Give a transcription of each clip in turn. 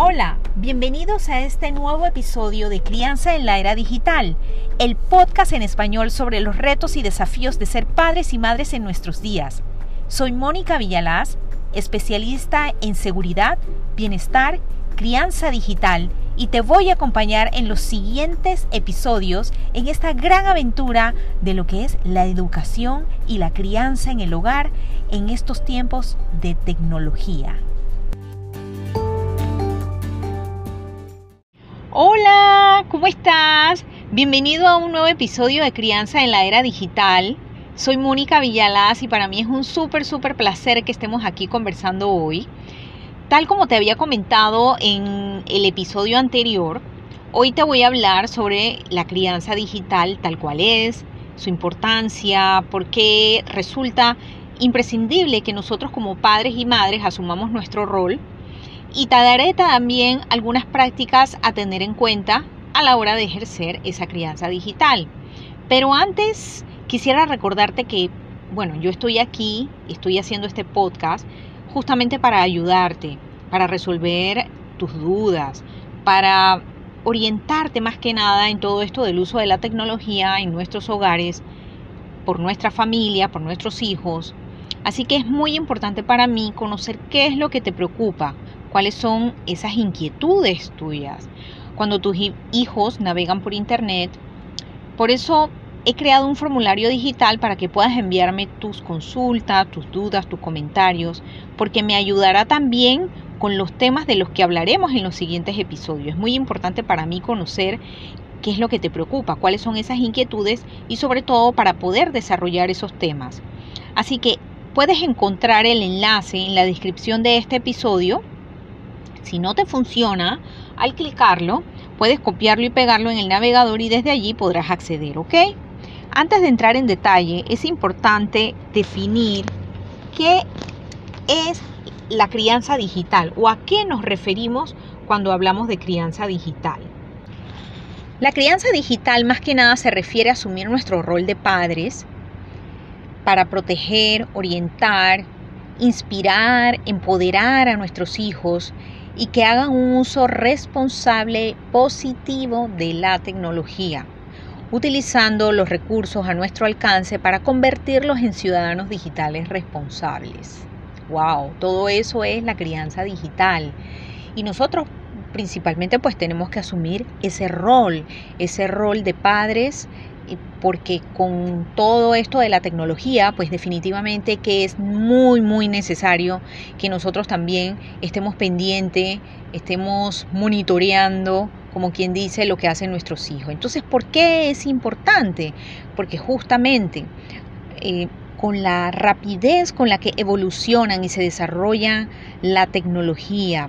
Hola, bienvenidos a este nuevo episodio de Crianza en la Era Digital, el podcast en español sobre los retos y desafíos de ser padres y madres en nuestros días. Soy Mónica Villalaz, especialista en seguridad, bienestar, crianza digital y te voy a acompañar en los siguientes episodios en esta gran aventura de lo que es la educación y la crianza en el hogar en estos tiempos de tecnología. ¿Cómo estás? Bienvenido a un nuevo episodio de Crianza en la Era Digital. Soy Mónica Villalaz y para mí es un súper, súper placer que estemos aquí conversando hoy. Tal como te había comentado en el episodio anterior, hoy te voy a hablar sobre la crianza digital tal cual es, su importancia, por qué resulta imprescindible que nosotros como padres y madres asumamos nuestro rol y te daré también algunas prácticas a tener en cuenta a la hora de ejercer esa crianza digital. Pero antes quisiera recordarte que, bueno, yo estoy aquí, estoy haciendo este podcast justamente para ayudarte, para resolver tus dudas, para orientarte más que nada en todo esto del uso de la tecnología en nuestros hogares, por nuestra familia, por nuestros hijos. Así que es muy importante para mí conocer qué es lo que te preocupa, cuáles son esas inquietudes tuyas cuando tus hijos navegan por internet. Por eso he creado un formulario digital para que puedas enviarme tus consultas, tus dudas, tus comentarios, porque me ayudará también con los temas de los que hablaremos en los siguientes episodios. Es muy importante para mí conocer qué es lo que te preocupa, cuáles son esas inquietudes y sobre todo para poder desarrollar esos temas. Así que puedes encontrar el enlace en la descripción de este episodio si no te funciona, al clicarlo, puedes copiarlo y pegarlo en el navegador y desde allí podrás acceder, ¿ok? Antes de entrar en detalle, es importante definir qué es la crianza digital o a qué nos referimos cuando hablamos de crianza digital. La crianza digital más que nada se refiere a asumir nuestro rol de padres para proteger, orientar, inspirar, empoderar a nuestros hijos y que hagan un uso responsable, positivo de la tecnología, utilizando los recursos a nuestro alcance para convertirlos en ciudadanos digitales responsables. ¡Wow! Todo eso es la crianza digital. Y nosotros principalmente pues tenemos que asumir ese rol, ese rol de padres, porque con todo esto de la tecnología, pues definitivamente que es muy, muy necesario que nosotros también estemos pendientes, estemos monitoreando, como quien dice, lo que hacen nuestros hijos. Entonces, ¿por qué es importante? Porque justamente eh, con la rapidez con la que evolucionan y se desarrolla la tecnología,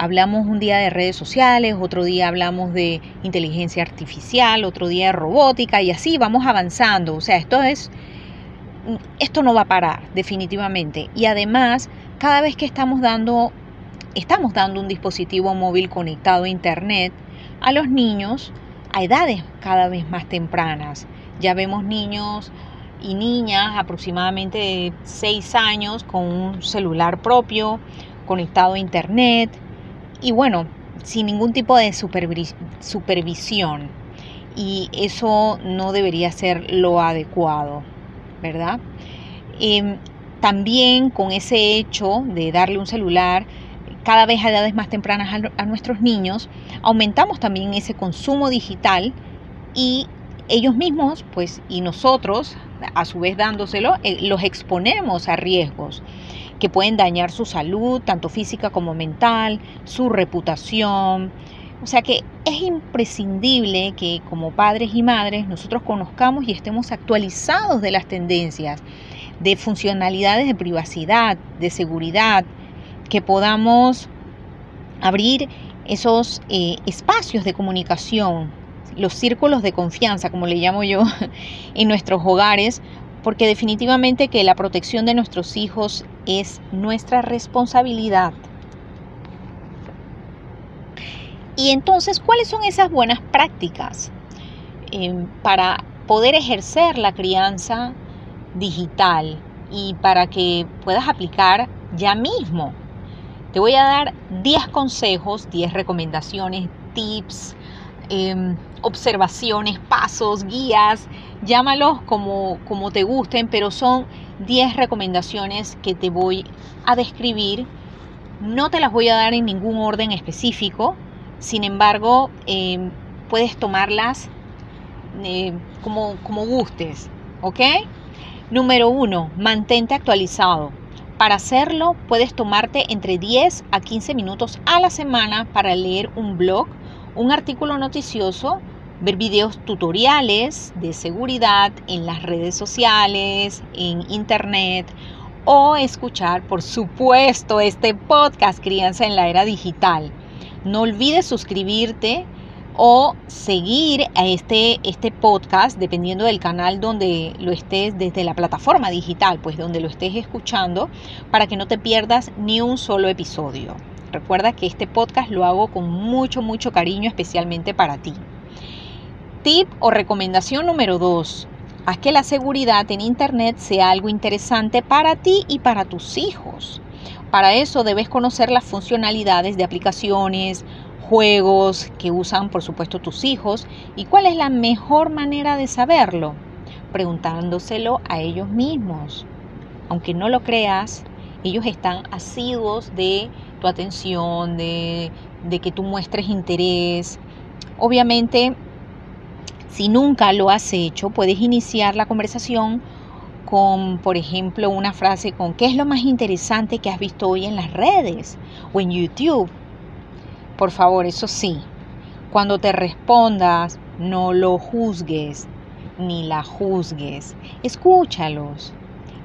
Hablamos un día de redes sociales, otro día hablamos de inteligencia artificial, otro día de robótica y así vamos avanzando. O sea, esto es esto no va a parar definitivamente y además cada vez que estamos dando estamos dando un dispositivo móvil conectado a internet a los niños a edades cada vez más tempranas. Ya vemos niños y niñas aproximadamente de 6 años con un celular propio conectado a internet, y bueno, sin ningún tipo de supervisión. Y eso no debería ser lo adecuado, ¿verdad? Em, también con ese hecho de darle un celular cada vez a edades más tempranas a, nuestros niños, aumentamos también ese consumo digital y ellos mismos, pues, y nosotros, a su vez dándoselo, eh, los exponemos a riesgos que pueden dañar su salud, tanto física como mental, su reputación. O sea que es imprescindible que como padres y madres nosotros conozcamos y estemos actualizados de las tendencias, de funcionalidades de privacidad, de seguridad, que podamos abrir esos eh, espacios de comunicación, los círculos de confianza, como le llamo yo, en nuestros hogares, porque definitivamente que la protección de nuestros hijos es nuestra responsabilidad. Y entonces, ¿cuáles son esas buenas prácticas eh, para poder ejercer la crianza digital y para que puedas aplicar ya mismo Te voy a dar 10 consejos, 10 recomendaciones, tips, em, observaciones, pasos, guías, llámalos como, como te gusten, pero son 10 recomendaciones que te voy a describir. No te las voy a dar en ningún orden específico, sin embargo, em, puedes tomarlas eh, como, como gustes, ¿ok? Número uno, mantente actualizado. Para hacerlo, puedes tomarte entre 10 a 15 minutos a la semana para leer un blog, un artículo noticioso, ver videos tutoriales de seguridad en las redes sociales, en internet o escuchar, por supuesto, este podcast Crianza en la Era Digital. No olvides suscribirte o seguir a este, este podcast dependiendo del canal donde lo estés, desde la plataforma digital, pues donde lo estés escuchando, para que no te pierdas ni un solo episodio. Recuerda que este podcast lo hago con mucho, mucho cariño, especialmente para ti. Tip o recomendación número 2. Haz que la seguridad en Internet sea algo interesante para ti y para tus hijos. Para eso debes conocer las funcionalidades de aplicaciones, juegos que usan por supuesto tus hijos y cuál es la mejor manera de saberlo, preguntándoselo a ellos mismos. Aunque no lo creas, ellos están asiduos de tu atención, de, de que tú muestres interés. Obviamente, si nunca lo has hecho, puedes iniciar la conversación con, por ejemplo, una frase con ¿qué es lo más interesante que has visto hoy en las redes o en YouTube? Por favor, eso sí, cuando te respondas, no lo juzgues ni la juzgues. Escúchalos.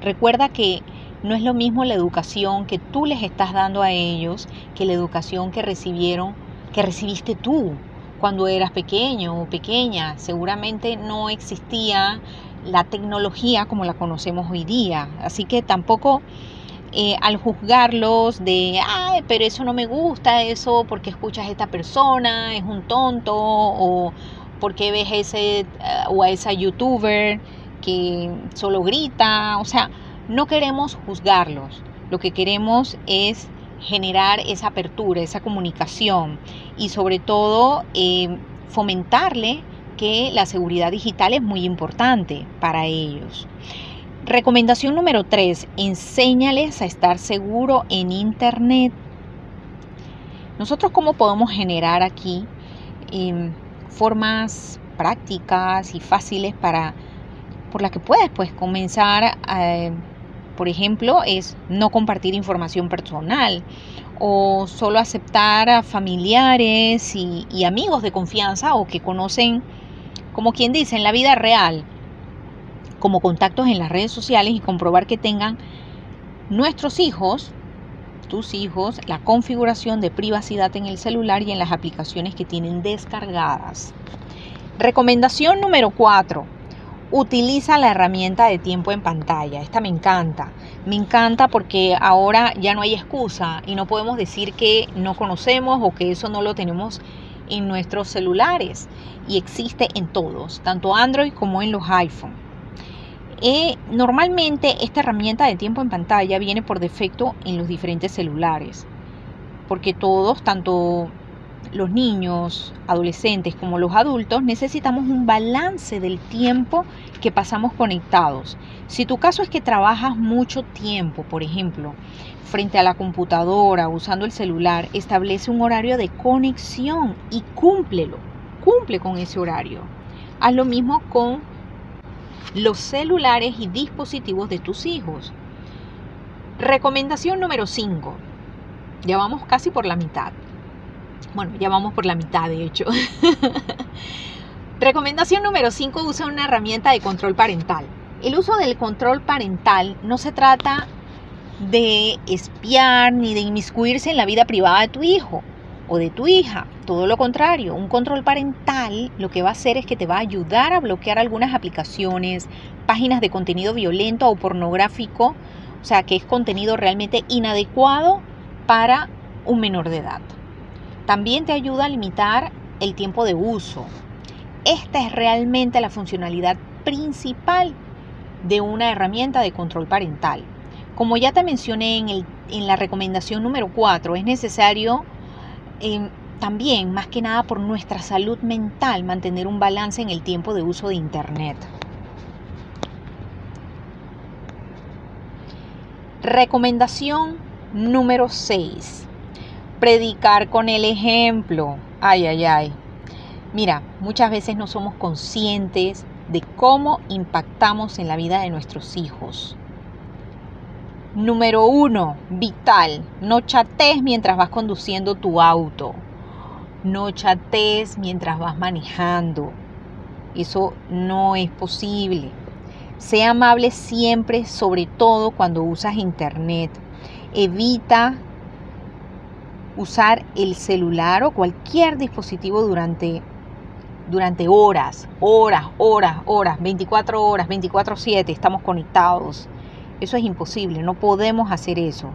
Recuerda que no es lo mismo la educación que tú les estás dando a ellos que la educación que recibieron, que recibiste tú cuando eras pequeño o pequeña. Seguramente no existía la tecnología como la conocemos hoy día. Así que tampoco eh, al juzgarlos de, ay, pero eso no me gusta, eso porque escuchas a esta persona, es un tonto, o porque ves ese eh, o a esa youtuber que solo grita, o sea, no queremos juzgarlos, lo que queremos es generar esa apertura, esa comunicación y sobre todo eh, fomentarle que la seguridad digital es muy importante para ellos. Recomendación número 3, enséñales a estar seguro en Internet. Nosotros cómo podemos generar aquí em, formas prácticas y fáciles para por las que puedes pues comenzar por ejemplo es no compartir información personal o solo aceptar a familiares y, amigos de confianza o que conocen como quien dice en la vida real como contactos en las redes sociales y comprobar que tengan nuestros hijos, tus hijos, la configuración de privacidad en el celular y en las aplicaciones que tienen descargadas. Recomendación número 4. Utiliza la herramienta de tiempo en pantalla. Esta me encanta. Me encanta porque ahora ya no hay excusa y no podemos decir que no conocemos o que eso no lo tenemos en nuestros celulares. Y existe en todos, tanto Android como en los iPhone. Eh, normalmente esta herramienta de tiempo en pantalla viene por defecto en los diferentes celulares, porque todos, tanto los niños, adolescentes como los adultos, necesitamos un balance del tiempo que pasamos conectados. Si tu caso es que trabajas mucho tiempo, por ejemplo, frente a la computadora, usando el celular, establece un horario de conexión y cúmplelo, cumple con ese horario. Haz lo mismo con los celulares y dispositivos de tus hijos. Recomendación número 5. Ya vamos casi por la mitad. Bueno, ya vamos por la mitad de hecho. Recomendación número 5. Usa una herramienta de control parental. El uso del control parental no se trata de espiar ni de inmiscuirse en la vida privada de tu hijo o de tu hija. Todo lo contrario, un control parental lo que va a hacer es que te va a ayudar a bloquear algunas aplicaciones, páginas de contenido violento o pornográfico, o sea, que es contenido realmente inadecuado para un menor de edad. También te ayuda a limitar el tiempo de uso. Esta es realmente la funcionalidad principal de una herramienta de control parental. Como ya te mencioné en, el, en la recomendación número 4, es necesario em, también, más que nada por nuestra salud mental, mantener un balance en el tiempo de uso de Internet. Recomendación número 6. Predicar con el ejemplo. Ay, ay, ay. Mira, muchas veces no somos conscientes de cómo impactamos en la vida de nuestros hijos. Número 1. Vital. No chatees mientras vas conduciendo tu auto. No chatees mientras vas manejando. Eso no es posible. Sea amable siempre, sobre todo cuando usas internet. Evita usar el celular o cualquier dispositivo durante, durante horas, horas, horas, horas, 24 horas, 24/7, estamos conectados. Eso es imposible, no podemos hacer eso.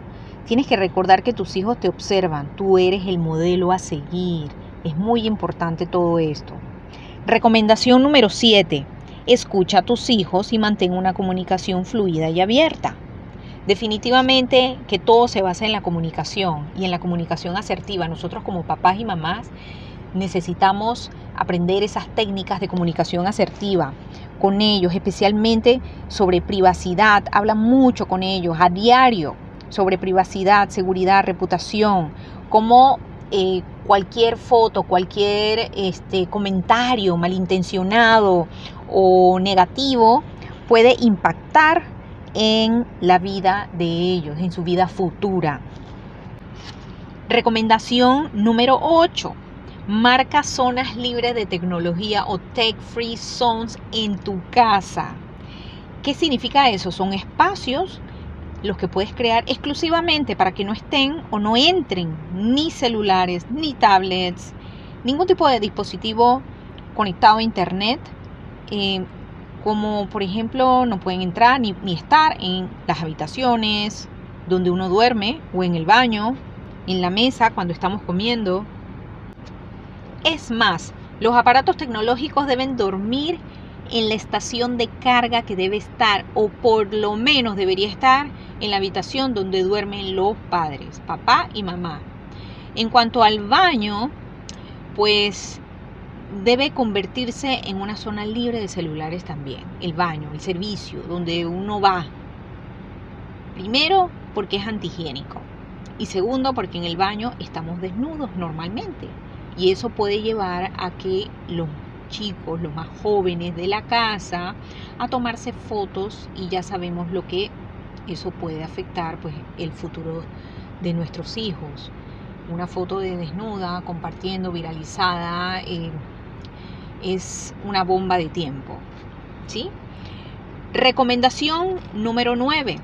Tienes que recordar que tus hijos te observan, tú eres el modelo a seguir. Es muy importante todo esto. Recomendación número 7 escucha a tus hijos y mantén una comunicación fluida y abierta. Definitivamente que todo se basa en la comunicación y en la comunicación asertiva. Nosotros como papás y mamás necesitamos aprender esas técnicas de comunicación asertiva con ellos, especialmente sobre privacidad. Habla mucho con ellos a diario sobre privacidad, seguridad, reputación, cómo eh, cualquier foto, cualquier este, comentario malintencionado o negativo puede impactar en la vida de ellos, en su vida futura. Recomendación número 8. Marca zonas libres de tecnología o tech free zones en tu casa. ¿Qué significa eso? Son espacios los que puedes crear exclusivamente para que no estén o no entren ni celulares, ni tablets, ningún tipo de dispositivo conectado a internet, eh, como por ejemplo no pueden entrar ni, ni estar en las habitaciones donde uno duerme o en el baño, en la mesa cuando estamos comiendo. Es más, los aparatos tecnológicos deben dormir en la estación de carga que debe estar o por lo menos debería estar en la habitación donde duermen los padres, papá y mamá. En cuanto al baño, pues debe convertirse en una zona libre de celulares también, el baño, el servicio, donde uno va. Primero, porque es antihigiénico. Y segundo, porque en el baño estamos desnudos normalmente. Y eso puede llevar a que los chicos, los más jóvenes de la casa, a tomarse fotos y ya sabemos lo que eso puede afectar pues el futuro de nuestros hijos. Una foto de desnuda compartiendo, viralizada, eh, es una bomba de tiempo. ¿sí? Recomendación número 9.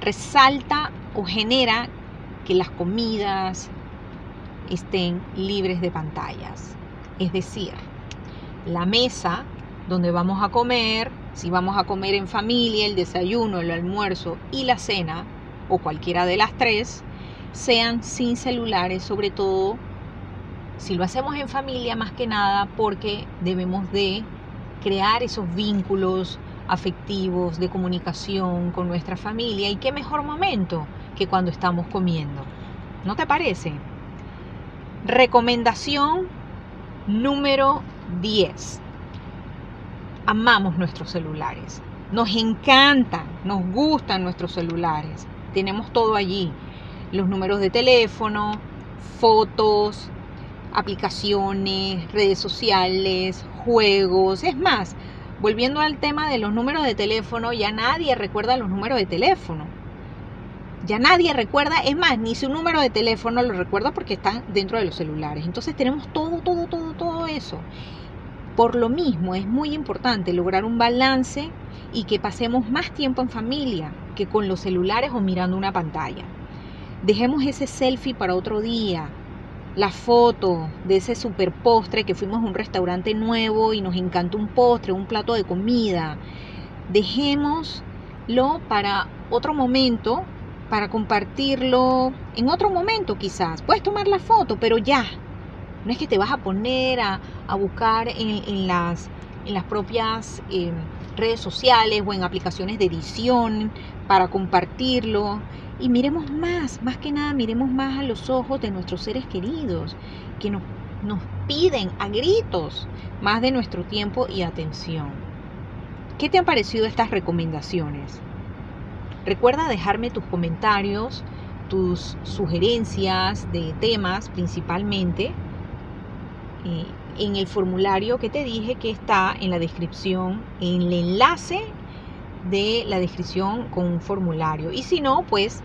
Resalta o genera que las comidas estén libres de pantallas. Es decir, la mesa donde vamos a comer, si vamos a comer en familia, el desayuno, el almuerzo y la cena, o cualquiera de las tres, sean sin celulares, sobre todo si lo hacemos en familia, más que nada porque debemos de crear esos vínculos afectivos, de comunicación con nuestra familia. Y qué mejor momento que cuando estamos comiendo. ¿No te parece? Recomendación número 10 amamos nuestros celulares. Nos encantan, nos gustan nuestros celulares. Tenemos todo allí. Los números de teléfono, fotos, aplicaciones, redes sociales, juegos. Es más, volviendo al tema de los números de teléfono, ya nadie recuerda los números de teléfono. Ya nadie recuerda, es más, ni su número de teléfono lo recuerda porque están dentro de los celulares. Entonces tenemos todo, todo, todo, todo eso. Por lo mismo es muy importante lograr un balance y que pasemos más tiempo en familia que con los celulares o mirando una pantalla. Dejemos ese selfie para otro día, la foto de ese super postre que fuimos a un restaurante nuevo y nos encantó un postre, un plato de comida. Dejémoslo para otro momento, para compartirlo en otro momento quizás. Puedes tomar la foto, pero ya, no es que te vas a poner a, buscar en, las, en las propias em, redes sociales o en aplicaciones de edición para compartirlo. Y miremos más, más que nada, miremos más a los ojos de nuestros seres queridos, que nos, nos piden a gritos más de nuestro tiempo y atención. ¿Qué te han parecido estas recomendaciones? Recuerda dejarme tus comentarios, tus sugerencias de temas principalmente eh, en el formulario que te dije que está en la descripción, en el enlace de la descripción con un formulario. Y si no, pues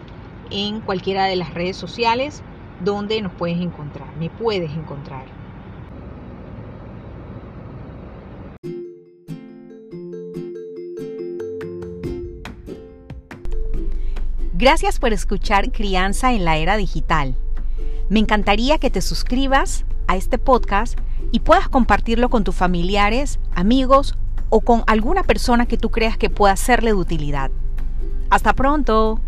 en cualquiera de las redes sociales donde nos puedes encontrar, me puedes encontrar. Gracias por escuchar Crianza en la Era Digital. Me encantaría que te suscribas a este podcast y puedas compartirlo con tus familiares, amigos o con alguna persona que tú creas que pueda serle de utilidad. Hasta pronto.